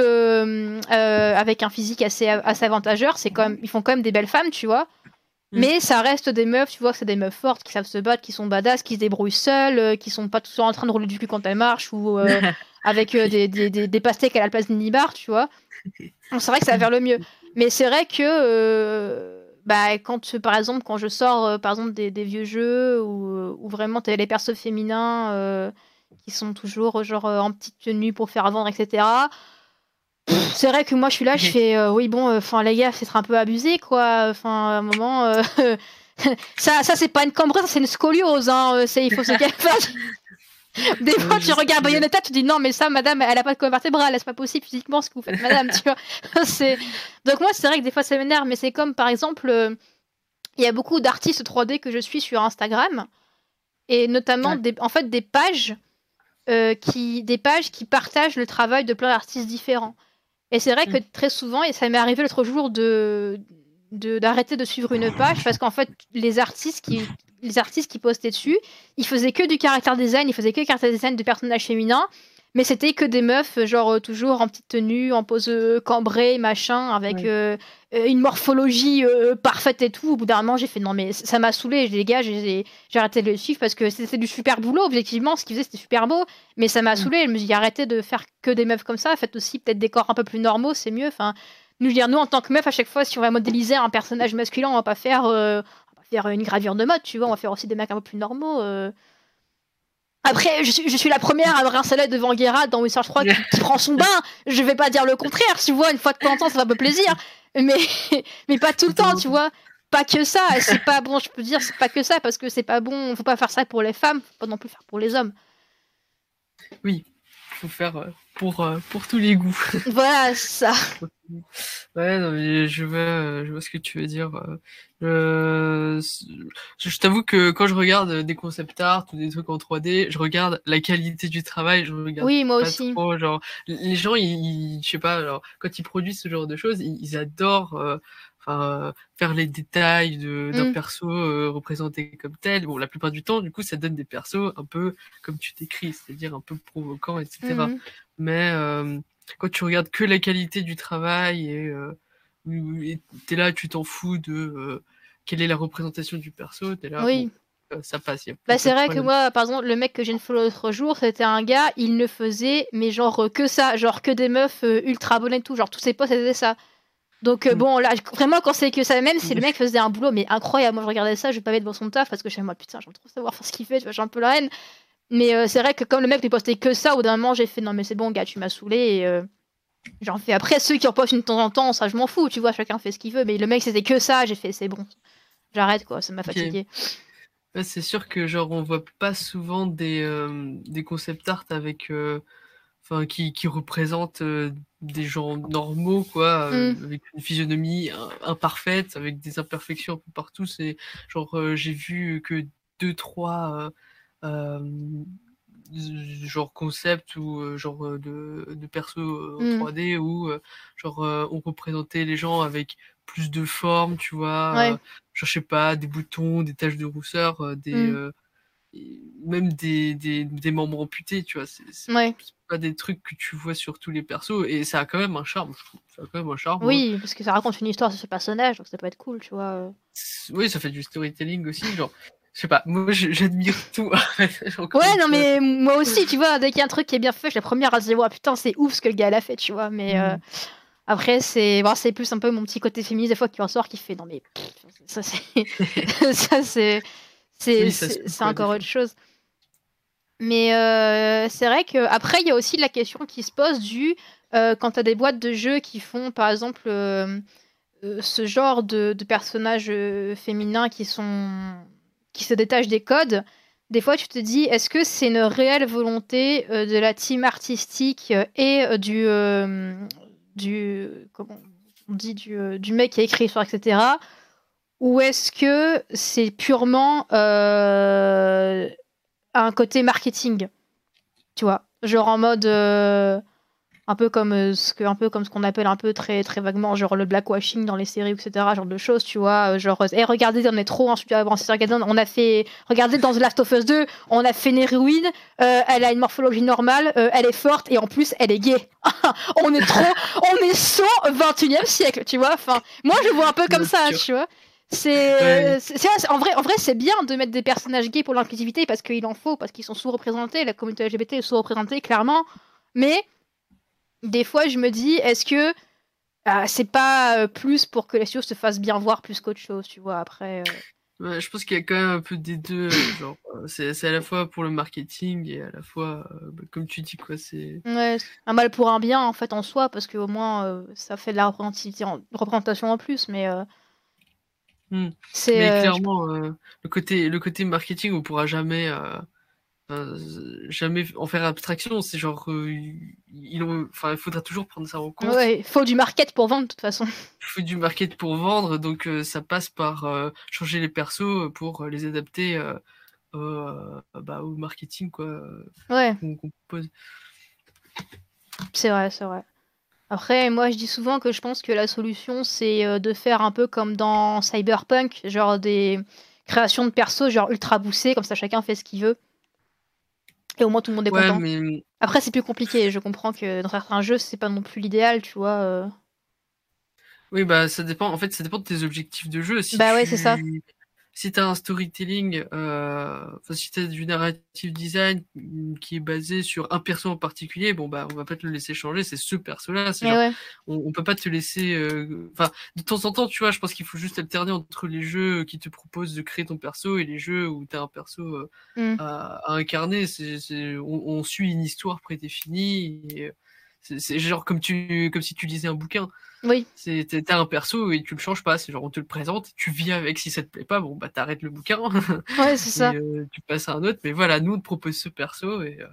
avec un physique assez, assez avantageux. C'est quand même, ils font quand même des belles femmes, tu vois. Mm. Mais ça reste des meufs, tu vois, c'est des meufs fortes qui savent se battre, qui sont badass, qui se débrouillent seules, euh, qui sont pas toujours en train de rouler du cul quand elles marchent ou euh, avec euh, des, des, des, pastèques à la place d'une bar, tu vois. C'est vrai que ça va vers le mieux. Mais c'est vrai que, bah, quand, par exemple, quand je sors, par exemple, des, vieux jeux où, où vraiment t'as les persos féminins qui sont toujours genre en petite tenue pour faire vendre, etc c'est vrai que moi je suis là, je fais euh, oui bon, euh, enfin les gars, c'est un peu abusé quoi. Enfin à un moment, euh, ça, ça c'est pas une cambrure, c'est une scoliose. Hein. C'est il faut se Des fois, tu regardes Bayonetta, tu dis non, mais ça, madame, elle a pas de colonne vertébrale, c'est pas possible physiquement ce que vous faites, madame, tu vois. c'est... Donc, moi, c'est vrai que des fois, ça m'énerve, mais c'est comme par exemple, il y a beaucoup d'artistes 3D que je suis sur Instagram, et notamment, des, en fait, des pages, qui, des pages qui partagent le travail de plein d'artistes différents. Et c'est vrai que mm. très souvent, et ça m'est arrivé l'autre jour de d'arrêter de, suivre une page parce qu'en fait les artistes qui les artistes qui postaient dessus ils faisaient que du caractère design ils faisaient que du caractère design de personnages féminins mais c'était que des meufs genre euh, toujours en petite tenue en pose euh, cambrée machin avec euh, une morphologie parfaite et tout. Au bout d'un moment j'ai fait non mais ça m'a saoulé les gars j'ai arrêté de le suivre parce que c'était du super boulot objectivement. Ce qu'ils faisaient c'était super beau. Mais ça m'a mm. saoulé je me suis dit arrêtez de faire que des meufs comme ça. Faites aussi peut-être des corps un peu plus normaux c'est mieux. Enfin nous dire nous en tant que meuf à chaque fois si on va modéliser un personnage masculin on va pas faire on va pas faire une gravure de mode tu vois. On va faire aussi des mecs un peu plus normaux après, je suis, je suis la première à me rincer devant Geralt dans Witcher 3 qui, qui, prend son bain. Je vais pas dire le contraire, tu vois, une fois de temps en temps, ça va me plaisir. Mais, mais pas tout le temps, tu vois. Pas que ça. C'est pas bon, je peux dire, c'est pas que ça, parce que c'est pas bon. Faut pas faire ça pour les femmes, faut pas non plus faire pour les hommes. Oui, faut faire euh, pour, euh, pour tous les goûts. Voilà, ça. Ouais, non, mais je vois, je vois ce que tu veux dire. Euh, je t'avoue que quand je regarde des concept art ou des trucs en 3D, je regarde la qualité du travail. Je regarde oui, moi aussi. genre, les gens, ils, je sais pas, quand ils produisent ce genre de choses, ils, adorent euh, faire les détails d'un mm. perso euh, représenté comme tel. Bon, la plupart du temps, du coup, ça donne des persos un peu comme tu décris, c'est-à-dire un peu provoquants, etc. Mm. Mais euh, quand tu regardes que la qualité du travail et t'es là, tu t'en fous de euh, quelle est la représentation du perso, t'es là, oui. Euh, ça passe. bah, c'est vrai que moi, par exemple, le mec que j'ai une follow l'autre jour, c'était un gars, il ne faisait, mais genre euh, que ça, genre que des meufs ultra bonnes et tout, genre tous ses posts c'était ça. Donc mm. bon, là, vraiment, quand c'est que ça, même si le mec faisait un boulot, mais incroyable, moi je regardais ça, je vais pas mettre devant son taf parce que chez moi, putain, j'aime trop savoir ce qu'il fait, j'ai un peu la haine. Mais c'est vrai que comme le mec ne postait que ça, au d'un moment, j'ai fait non, mais c'est bon, gars, tu m'as saoulé. Et, J'en fais après ceux qui en postent une de temps en temps, ça je m'en fous, tu vois, chacun fait ce qu'il veut. Mais le mec c'était que ça, j'ai fait c'est bon, j'arrête quoi, ça m'a fatigué. c'est sûr que genre on voit pas souvent des, euh, des concept art avec, euh, qui, qui représentent euh, des gens normaux quoi, mm. avec une physionomie imparfaite, avec des imperfections un peu partout. C'est genre j'ai vu que deux trois genre concept ou euh, genre euh, de, de perso euh, en 3D mmh. où genre on représentait les gens avec plus de forme, tu vois, je sais pas, des boutons, des taches de rousseur, des mmh. même des, des, des, membres amputés, tu vois, c'est pas des trucs que tu vois sur tous les persos et ça a quand même un charme, je trouve. Ça a quand même un charme. Oui, parce que ça raconte une histoire sur ce personnage, donc ça peut être cool, tu vois. Oui, ça fait du storytelling aussi, genre je sais pas, moi j'admire tout. ouais, non, mais moi aussi, tu vois, dès qu'il y a un truc qui est bien fait, je suis la première à se dire, putain, c'est ouf ce que le gars a fait, tu vois. Mais euh, mm. après, c'est bon, c'est plus un peu mon petit côté féministe, des fois, qui ressort, qui fait, non, mais ça, c'est. ça, c'est. C'est encore autre chose. Mais euh, c'est vrai que après il y a aussi la question qui se pose du euh, quand tu as des boîtes de jeux qui font par exemple ce genre de, de personnages féminins qui sont qui se détache des codes, des fois tu te dis est-ce que c'est une réelle volonté euh, de la team artistique euh, et euh, du du comment on dit du, du mec qui a écrit l'histoire etc ou est-ce que c'est purement un côté marketing tu vois genre en mode un peu comme euh, ce que un peu comme ce qu'on appelle un peu très très vaguement genre le blackwashing dans les séries etc. genre de choses tu vois euh, genre et regardez on est trop en on a fait regardez dans The Last of Us 2 on a fait une héroïne euh, elle a une morphologie normale elle est forte et en plus elle est gay on est trop on est so 21e siècle tu vois enfin moi je vois un peu comme ça tu vois. C'est en vrai en vrai c'est bien de mettre des personnages gays pour l'inclusivité parce qu'il en faut parce qu'ils sont sous-représentés la communauté LGBT est sous-représentée clairement mais des fois, je me dis, est-ce que euh, c'est pas euh, plus pour que les choses se fassent bien voir plus qu'autre chose, tu vois, après. Euh. je pense qu'il y a quand même un peu des deux. genre, c'est, à la fois pour le marketing et à la fois, bah, comme tu dis, quoi, c'est. Ouais, un mal pour un bien, en fait, en soi, parce qu'au moins, ça fait de la représentation en plus, mais. Mmh. C'est, clairement, le, côté, le côté marketing, on pourra jamais jamais en faire abstraction. C'est genre, euh, il, enfin, il faudra toujours prendre ça en compte. Ouais, il faut du market pour vendre de toute façon. Il faut du market pour vendre, donc euh, ça passe par euh, changer les persos pour les adapter bah, au marketing quoi. Ouais. C'est vrai, c'est vrai. Après, moi, je dis souvent que je pense que la solution, c'est de faire un peu comme dans Cyberpunk, genre des créations de persos, genre ultra boussées, comme ça chacun fait ce qu'il veut. Et au moins tout le monde est content. Après, c'est plus compliqué. Je comprends que dans certains jeux, c'est pas non plus l'idéal, tu vois. Euh. Oui, bah ça dépend. En fait, ça dépend de tes objectifs de jeu. Si bah ouais, c'est ça si tu as un storytelling, euh, si tu as du narrative design qui est basé sur un perso en particulier, bon, bah, on va pas te le laisser changer, c'est ce perso-là. On, on, peut pas te laisser. Euh, enfin, de temps en temps, tu vois, je pense qu'il faut juste alterner entre les jeux qui te proposent de créer ton perso et les jeux où tu as un perso euh, mmh. à, incarner. C'est, on, on, suit une histoire prédéfinie. C'est genre comme, tu, comme si tu lisais un bouquin. Oui. T'as un perso et tu le changes pas. C'est genre on te le présente, tu vis avec. Si ça te plaît pas, bon bah t'arrêtes le bouquin. Ouais, c'est ça. Euh, tu passes à un autre. Mais voilà, nous on te propose ce perso et, euh,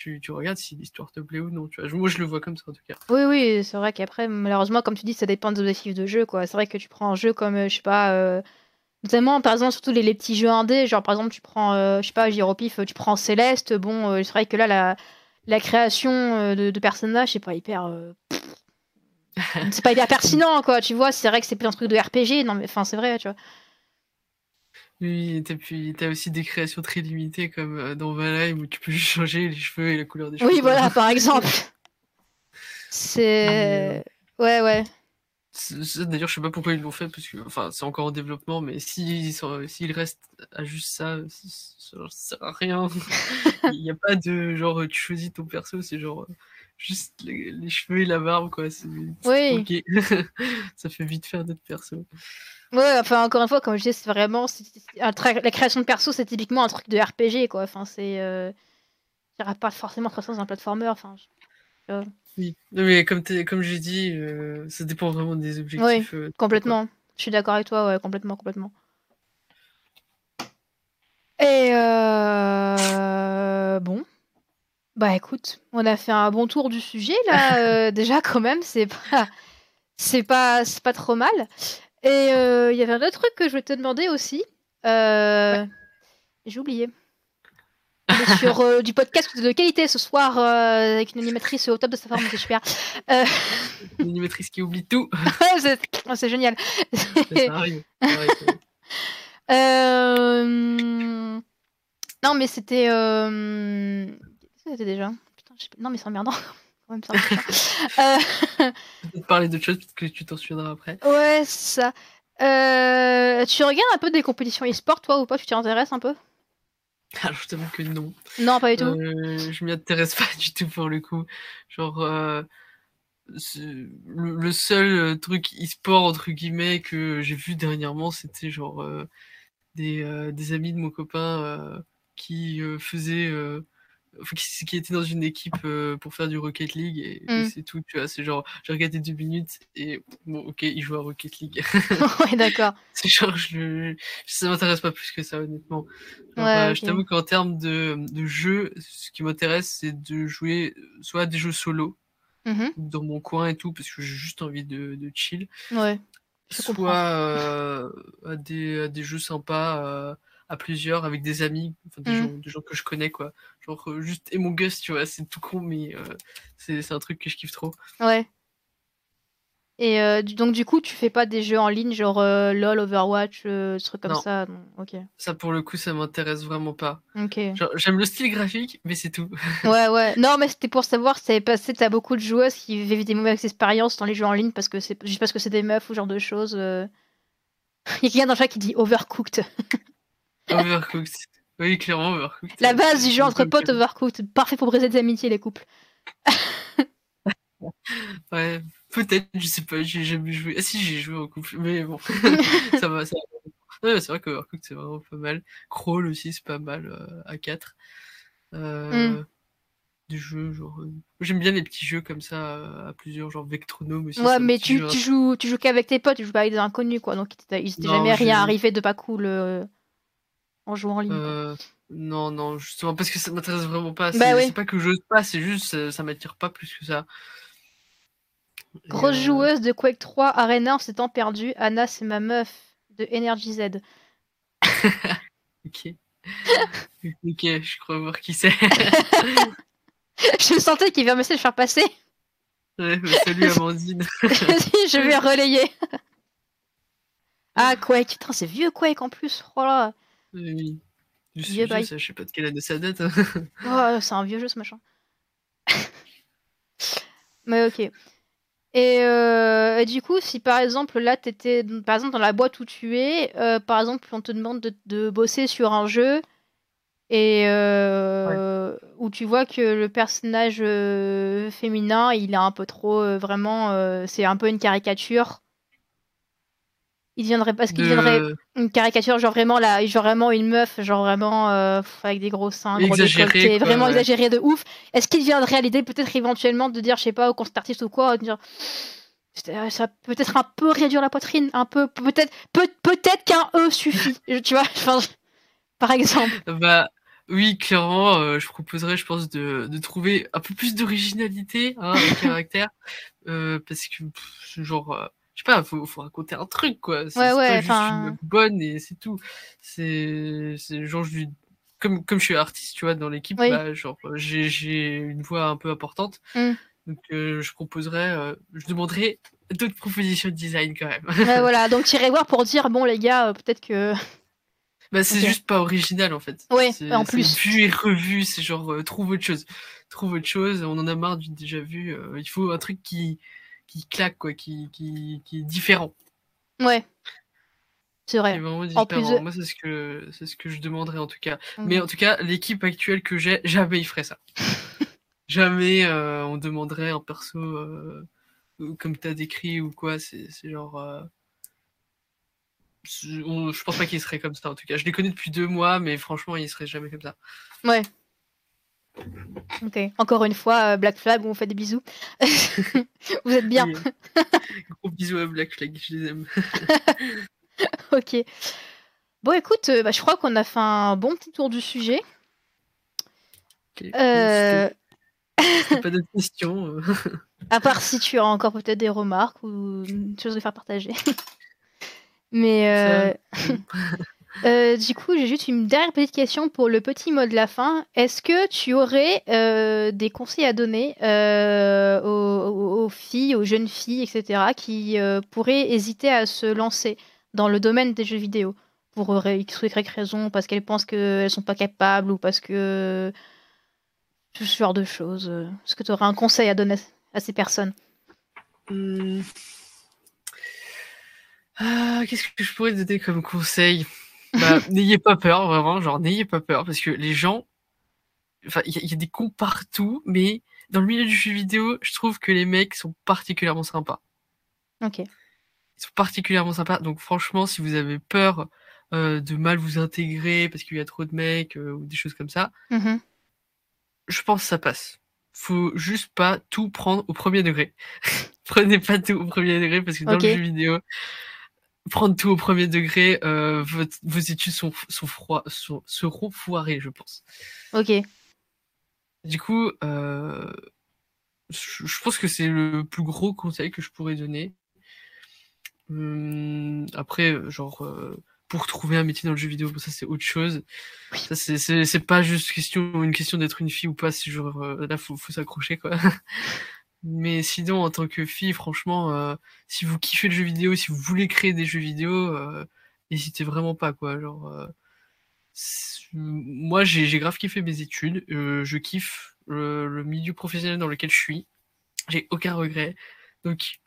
tu, tu regardes si l'histoire te plaît ou non. Tu vois. Moi, je le vois comme ça en tout cas. Oui, oui, c'est vrai qu'après, malheureusement, comme tu dis, ça dépend des objectifs de jeu. quoi. C'est vrai que tu prends un jeu comme, euh, je sais pas, euh, notamment par exemple, surtout les, les, petits jeux indés, genre par exemple, tu prends, euh, je sais pas, Giropif, tu prends Céleste. Bon, c'est vrai que là, la, la création de, de personnages, c'est pas hyper. c'est pas hyper pertinent, quoi. Tu vois, c'est vrai que c'est plus un truc de RPG. Non, mais enfin, c'est vrai, tu vois. Oui, et puis t'as aussi des créations très limitées comme euh, dans Valheim où tu peux juste changer les cheveux et la couleur des cheveux. Oui, voilà, par exemple. C'est. Euh, ouais, ouais. D'ailleurs, je sais pas pourquoi ils l'ont fait, parce que enfin, c'est encore en développement, mais s'ils s'ils restent à juste ça, ça, sert à rien. Il n'y a pas de genre, tu choisis ton perso, c'est genre juste les, cheveux et la barbe, quoi. Oui. ça fait vite faire notre perso. Ouais, enfin, encore une fois, comme je disais, c'est vraiment. la création de perso, c'est typiquement un truc de RPG, quoi. Enfin, c'est. Euh... Il n'y aura pas forcément très dans un platformer. Enfin, Oui, mais comme, comme j'ai dit, euh, ça dépend vraiment des objectifs. Oui, euh, complètement. Je suis d'accord avec toi, ouais, complètement, complètement. Et euh... bon. Bah écoute, on a fait un bon tour du sujet là. Euh, déjà, quand même, c'est pas. C'est pas, c'est pas trop mal. Et euh, il y avait un autre truc que je voulais te demander aussi. Euh, j'ai oublié. sur du podcast de qualité ce soir avec une animatrice au top de sa forme, c'est super. Une animatrice qui oublie tout. Oh, c'est génial. Ça arrive. Non, mais c'était. C'était déjà Putain, Non, mais c'est emmerdant. euh... Peut-être parler d'autre chose, parce que tu t'en souviendras après. Ouais, ça. Euh, tu regardes un peu des compétitions e-sport, toi, ou pas? Tu t'y intéresses un peu? Alors, je t'avoue que non. Non, pas du tout. Euh, je m'y intéresse pas du tout pour le coup. Genre, euh, le, seul truc e-sport, entre guillemets, que j'ai vu dernièrement, c'était genre des, des, amis de mon copain qui faisaient qui, était dans une équipe euh, pour faire du Rocket League et, mm. c'est tout, tu vois. C'est genre, j'ai regardé deux minutes et bon, ok, il joue à Rocket League. ouais, d'accord. c'est genre, je, ça m'intéresse pas plus que ça, honnêtement. Euh, je t'avoue qu'en termes de, de jeu, ce qui m'intéresse, c'est de jouer soit des jeux solo, mm-hmm. dans mon coin et tout, parce que j'ai juste envie de, de chill. Ouais. soit euh, à, des, à des jeux sympas à plusieurs avec des amis, enfin, des, mm. gens, des, gens, que je connais, quoi. Genre euh, juste et mon Gus, tu vois, c'est tout con, mais euh, c'est un truc que je kiffe trop. Ouais. Et euh, donc, du coup, tu fais pas des jeux en ligne, genre LOL, Overwatch, des trucs comme ça Ok. Ça, pour le coup, ça m'intéresse vraiment pas. Ok. J'aime le style graphique, mais c'est tout. ouais, ouais. Non, mais c'était pour savoir t'avais passé, t'as beaucoup de joueuses qui vivent des mauvaises expériences dans les jeux en ligne parce que c'est juste parce que c'est des meufs ou genre de choses. Il y a quelqu'un dans le chat qui dit Overcooked. Overcooked. Oui, clairement, Overcooked. La base du jeu entre potes, Overcooked. Parfait pour briser des amitiés, les couples. ouais, peut-être, je sais pas, j'ai jamais joué. Ah si, j'ai joué en couple, mais bon, ça va, ça va. c'est vrai qu'Overcooked, c'est vraiment pas mal. Crawl aussi, c'est pas mal euh, à 4. Euh, mm. Des jeux, genre. Euh, j'aime bien les petits jeux comme ça, à plusieurs, genre Vectronome aussi. Ouais, mais tu, tu, joues, tu joues qu'avec tes potes, tu joues pas avec des inconnus, quoi. Donc, il s'était jamais rien arrivé de pas cool en jouant en ligne euh, Non, non, justement, parce que ça m'intéresse vraiment pas. Bah c'est pas que je pas, c'est juste, ça m'attire pas plus que ça. Grosse euh, joueuse de Quake 3 Arena en s'étant perdue. Anna, c'est ma meuf de Energy Z. ok. ok, je crois voir qui c'est. je sentais qu'il va me faire passer. Ouais, bah, salut Amandine. je vais relayer. Ah, Quake, putain, c'est vieux Quake en plus. Oh là. Oui. Je, sais pas de quelle année ça date. Hein. oh, c'est un vieux jeu ce machin. Mais ok. Euh, et, du coup, si par exemple là, t'étais par exemple dans la boîte où tu es, euh, par exemple, on te demande de, bosser sur un jeu et euh, où tu vois que le personnage féminin, il est un peu trop vraiment, c'est un peu une caricature il viendrait parce qu'il viendrait une caricature genre vraiment là genre vraiment une meuf genre vraiment euh, avec des gros seins gros décolletés vraiment exagéré de ouf est-ce qu'il viendrait à l'idée peut-être éventuellement de dire je sais pas au concert artiste ou quoi de dire ça peut être un peu réduire la poitrine un peu peut-être peut, peut-être qu'un e suffit tu vois enfin, par exemple bah oui, clairement, je proposerais, je pense, de, de trouver un peu plus d'originalité hein, au caractère. parce que, genre, je sais pas, faut, faut raconter un truc, quoi. C'est ouais, pas juste une bonne et c'est tout. C'est, genre, je comme, comme je suis artiste, tu vois, dans l'équipe, bah, genre, j'ai une voix un peu importante. Mmh. Donc, je proposerais, je demanderais d'autres propositions de design quand même. Ouais, voilà, donc tu irais voir pour dire, bon, les gars, peut-être que. Bah, c'est juste pas original en fait. Ouais, en plus. Vu et revu, c'est genre, trouve autre chose. Trouve autre chose, on en a marre du déjà vu. il faut un truc qui, qui claque, quoi, qui, qui, qui est différent. Ouais. C'est vrai. vraiment différent. Moi, c'est ce que c'est ce que je demanderais en tout cas. Mmh. Mais en tout cas, l'équipe actuelle que j'ai, jamais il ferait ça. jamais euh, on demanderait un perso euh, comme tu as décrit ou quoi. C'est genre. Euh, je pense pas qu'il serait comme ça en tout cas. Je les connais depuis deux mois, mais franchement, il serait jamais comme ça. Ouais. Ok. Encore une fois, Black Flag, on fait des bisous. Vous êtes bien. Gros bisous à Black Flag, je les aime. ok. Bon, écoute, euh, bah, je crois qu'on a fait un bon petit tour du sujet. Euh... pas d'autres questions. Euh. à part si tu as encore peut-être des remarques ou une chose à faire partager. Mais euh, du coup, j'ai juste une dernière petite question pour le petit mot de la fin. Est-ce que tu aurais des conseils à donner aux, aux, filles, aux jeunes filles, etc., qui pourraient hésiter à se lancer dans le domaine des jeux vidéo pour X ou Y raison, parce qu'elles pensent qu'elles sont pas capables ou parce que ce genre de choses. Est-ce que tu aurais un conseil à donner à ces personnes? Hmm. ah, Qu'est-ce que je pourrais donner comme conseil? Bah, N'ayez pas peur, vraiment, genre n'ayez pas peur, parce que les gens, enfin, il y, a des cons partout, mais dans le milieu du jeu vidéo, je trouve que les mecs sont particulièrement sympas. Ok sont particulièrement sympas. Donc franchement, si vous avez peur euh, de mal vous intégrer parce qu'il y a trop de mecs euh, ou des choses comme ça, mmh je pense que ça passe. Faut juste pas tout prendre au premier degré. Prenez pas tout au premier degré parce que dans le jeu vidéo, prendre tout au premier degré, euh, vos études sont, sont seront foirées, je pense. Ok. Du coup, je pense que c'est le plus gros conseil que je pourrais donner. Hum, après, genre, euh, pour trouver un métier dans le jeu vidéo, ça c'est autre chose. Ça c'est pas juste question, une question d'être une fille ou pas. Si genre euh, là faut, faut s'accrocher quoi. Mais sinon, en tant que fille, franchement, euh, si vous kiffez le jeu vidéo, si vous voulez créer des jeux vidéo, n'hésitez vraiment pas quoi. Genre, moi j'ai grave kiffé mes études. je kiffe le, le milieu professionnel dans lequel je suis. J'ai aucun regret. Donc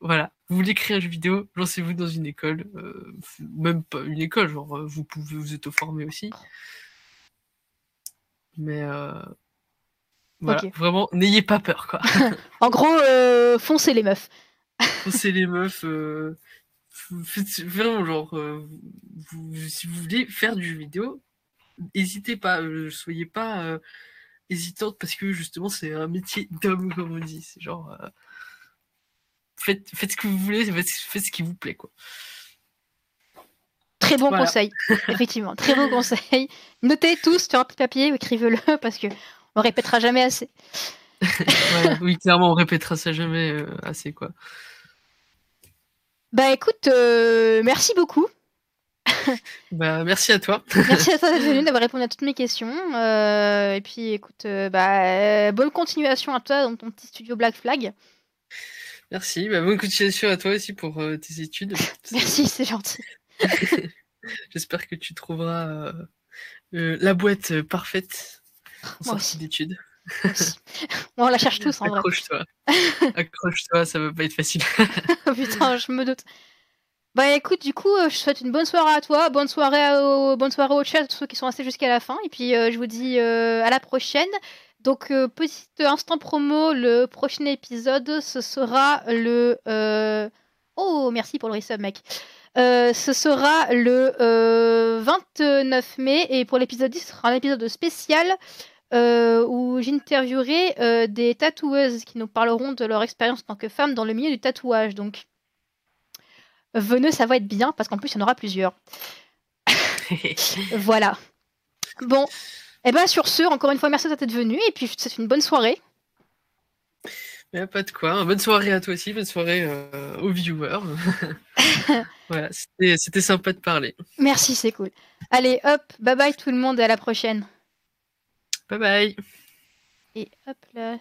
voilà, vous voulez créer un jeu vidéo, lancez-vous dans une école, euh, même pas une école, genre euh, vous pouvez vous auto-former aussi. Mais euh, vraiment, n'ayez pas peur quoi. en gros, foncez les meufs. foncez les meufs. vraiment genre, si vous voulez faire du vidéo, n'hésitez pas, soyez pas hésitante parce que justement c'est un métier d'homme comme on dit. C'est genre faites, faites ce que vous voulez, faites, ce qui vous plaît, quoi. Très bon conseil, effectivement, très bon conseil. Notez tous sur un petit papier, écrivez-le parce que on répétera jamais assez. oui, clairement, on répétera ça jamais euh, assez, quoi. Bah écoute, euh, merci beaucoup. bah, merci à toi. merci à toi d'être venu, d'avoir répondu à toutes mes questions. Euh, et puis écoute, bah, bonne continuation à toi dans ton petit studio Black Flag. Merci. Bah, bonne continuation à toi aussi pour tes études. Merci, c'est gentil. J'espère que tu trouveras la boîte parfaite en sortie d'études. on la cherche tous en vrai. Accroche-toi. Accroche-toi, ça va pas être facile. Putain, je me doute. Bah écoute, du coup, je souhaite une bonne soirée à toi, bonne soirée au, bonne soirée au chat, à tous ceux qui sont restés jusqu'à la fin, et puis je vous dis à la prochaine. Donc, euh, petit instant promo, le prochain épisode, ce sera le... Euh, oh, merci pour le resub, mec. Euh, ce sera le 29 mai, et pour l'épisode 10, ce sera un épisode spécial où j'interviewerai des tatoueuses qui nous parleront de leur expérience en tant que femmes dans le milieu du tatouage. Donc, venez, ça va être bien, parce qu'en plus, il y en aura plusieurs. voilà. Bon, Et eh ben sur ce, encore une fois, merci d'être venu et puis c'est une bonne soirée. A pas de quoi. Bonne soirée à toi aussi, bonne soirée euh, aux viewers. voilà, c'était sympa de parler. Merci, c'est cool. Allez, hop, bye bye tout le monde et à la prochaine. Bye bye. Et hop là.